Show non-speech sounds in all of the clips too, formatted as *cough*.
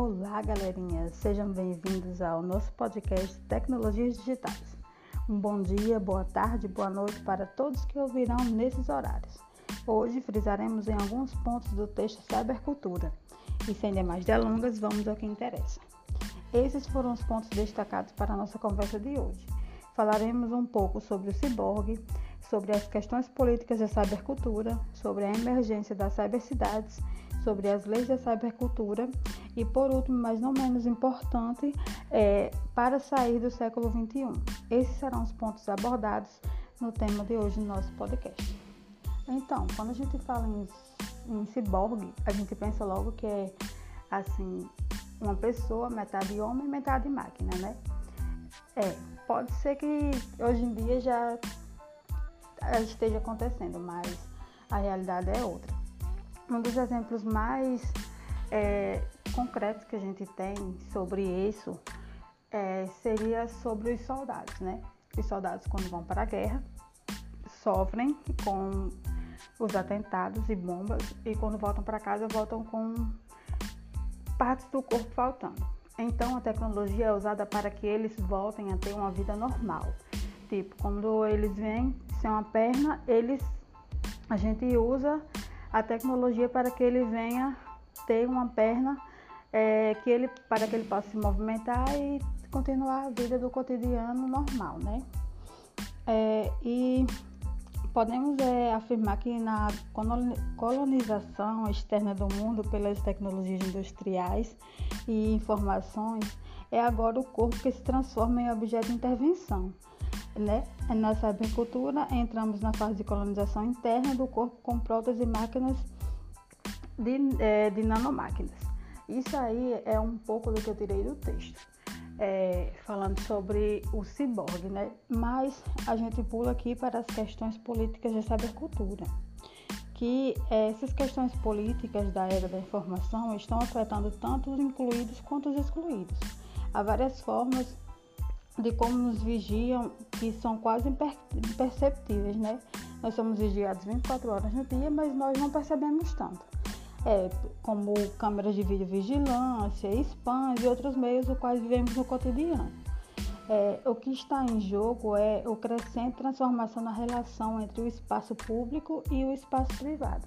Olá, galerinha! Sejam bem-vindos ao nosso podcast Tecnologias Digitais. Um bom dia, boa tarde, boa noite para todos que ouvirão nesses horários. Hoje frisaremos em alguns pontos do texto Cybercultura. E sem demais delongas, vamos ao que interessa. Esses foram os pontos destacados para a nossa conversa de hoje. Falaremos um pouco sobre o ciborgue, sobre as questões políticas da cybercultura, sobre a emergência das cybercidades, sobre as leis da cybercultura e, por último, mas não menos importante, é, para sair do século XXI. Esses serão os pontos abordados no tema de hoje do nosso podcast. Então, quando a gente fala em, em ciborgue, a gente pensa logo que é assim uma pessoa metade homem, metade máquina, né? É, pode ser que hoje em dia já esteja acontecendo, mas a realidade é outra. Um dos exemplos mais é, concretos que a gente tem sobre isso é, seria sobre os soldados, né? Os soldados, quando vão para a guerra, sofrem com os atentados e bombas e quando voltam para casa, voltam com partes do corpo faltando. Então, a tecnologia é usada para que eles voltem a ter uma vida normal. Tipo, quando eles vêm sem uma perna, eles a gente usa a tecnologia para que ele venha ter uma perna é, que ele, para que ele possa se movimentar e continuar a vida do cotidiano normal, né? É, e podemos é, afirmar que na colonização externa do mundo pelas tecnologias industriais e informações é agora o corpo que se transforma em objeto de intervenção. Né? Na cybercultura, entramos na fase de colonização interna do corpo com próteses e máquinas de, é, de nanomáquinas. Isso aí é um pouco do que eu tirei do texto, é, falando sobre o ciborgue, né? Mas a gente pula aqui para as questões políticas da cybercultura, que é, essas questões políticas da era da informação estão afetando tanto os incluídos quanto os excluídos. Há várias formas de como nos vigiam que são quase imperceptíveis, né? Nós somos vigiados 24 horas no dia, mas nós não percebemos tanto. É, como câmeras de videovigilância, spams e outros meios os quais vivemos no cotidiano. É, o que está em jogo é o crescente transformação na relação entre o espaço público e o espaço privado.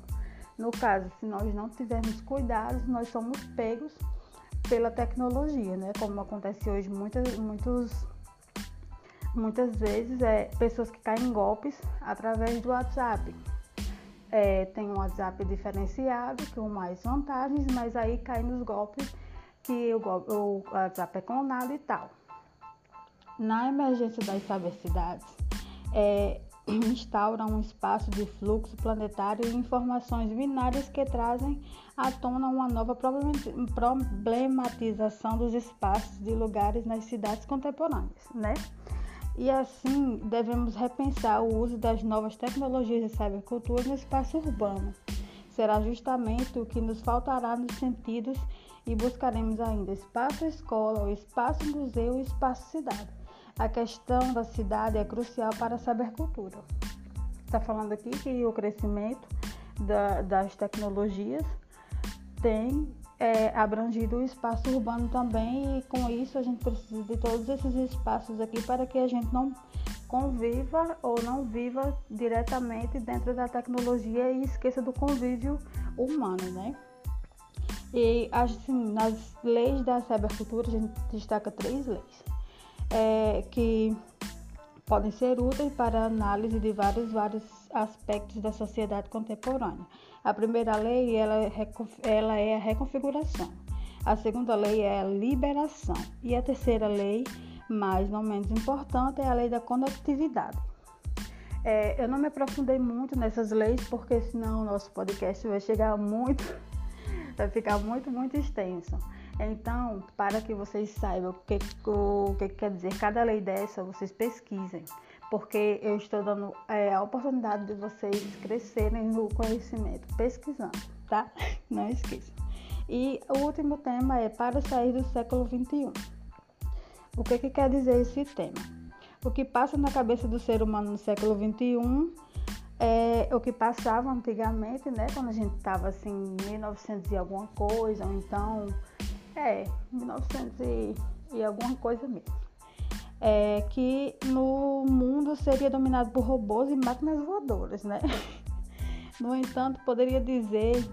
No caso, se nós não tivermos cuidados, nós somos pegos pela tecnologia, né? Como acontece hoje muitas, muitos muitas vezes é pessoas que caem em golpes através do WhatsApp. É, tem um WhatsApp diferenciado com mais vantagens, mas aí cai nos golpes que o, o WhatsApp é clonado e tal. Na emergência das cybercidades, é, instaura um espaço de fluxo planetário e informações binárias que trazem à tona uma nova problematização dos espaços de lugares nas cidades contemporâneas, né? E assim devemos repensar o uso das novas tecnologias de cybercultura no espaço urbano. Será justamente o que nos faltará nos sentidos e buscaremos ainda espaço escola, o espaço museu e espaço cidade. A questão da cidade é crucial para a cybercultura. Está falando aqui que o crescimento da, das tecnologias tem é, abrangido o espaço urbano também e com isso a gente precisa de todos esses espaços aqui para que a gente não conviva ou não viva diretamente dentro da tecnologia e esqueça do convívio humano, né? E assim, nas leis da cybercultura a gente destaca três leis é, que podem ser úteis para a análise de vários, vários aspectos da sociedade contemporânea. A primeira lei ela é, ela é a reconfiguração. A segunda lei é a liberação. E a terceira lei, mais não menos importante, é a lei da conectividade. É, eu não me aprofundei muito nessas leis, porque senão o nosso podcast vai chegar muito, *laughs* vai ficar muito, muito extenso. Então, para que vocês saibam o que, o que quer dizer cada lei dessa, vocês pesquisem porque eu estou dando é, a oportunidade de vocês crescerem no conhecimento, pesquisando, tá? *laughs* Não esqueçam. E o último tema é para sair do século 21. O que, que quer dizer esse tema? O que passa na cabeça do ser humano no século 21 é o que passava antigamente, né? Quando a gente estava assim, 1900 e alguma coisa, ou então É, 1900 e, e alguma coisa mesmo. É, que no mundo seria dominado por robôs e máquinas voadoras, né? *laughs* No entanto, poderia dizer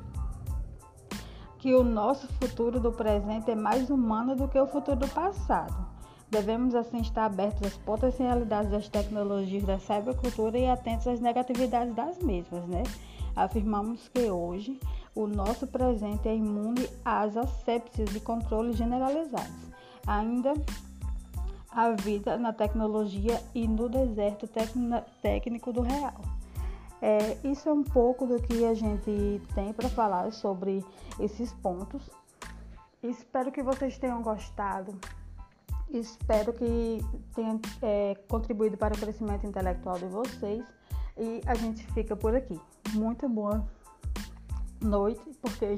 que o nosso futuro do presente é mais humano do que o futuro do passado. Devemos assim estar abertos às potencialidades das tecnologias da cybercultura e atentos às negatividades das mesmas, né? Afirmamos que hoje o nosso presente é imune às asepsias e controles generalizados. Ainda a vida na tecnologia e no deserto técnico do real. É, isso é um pouco do que a gente tem para falar sobre esses pontos. Espero que vocês tenham gostado. Espero que tenha é, contribuído para o crescimento intelectual de vocês. E a gente fica por aqui. Muito boa noite, porque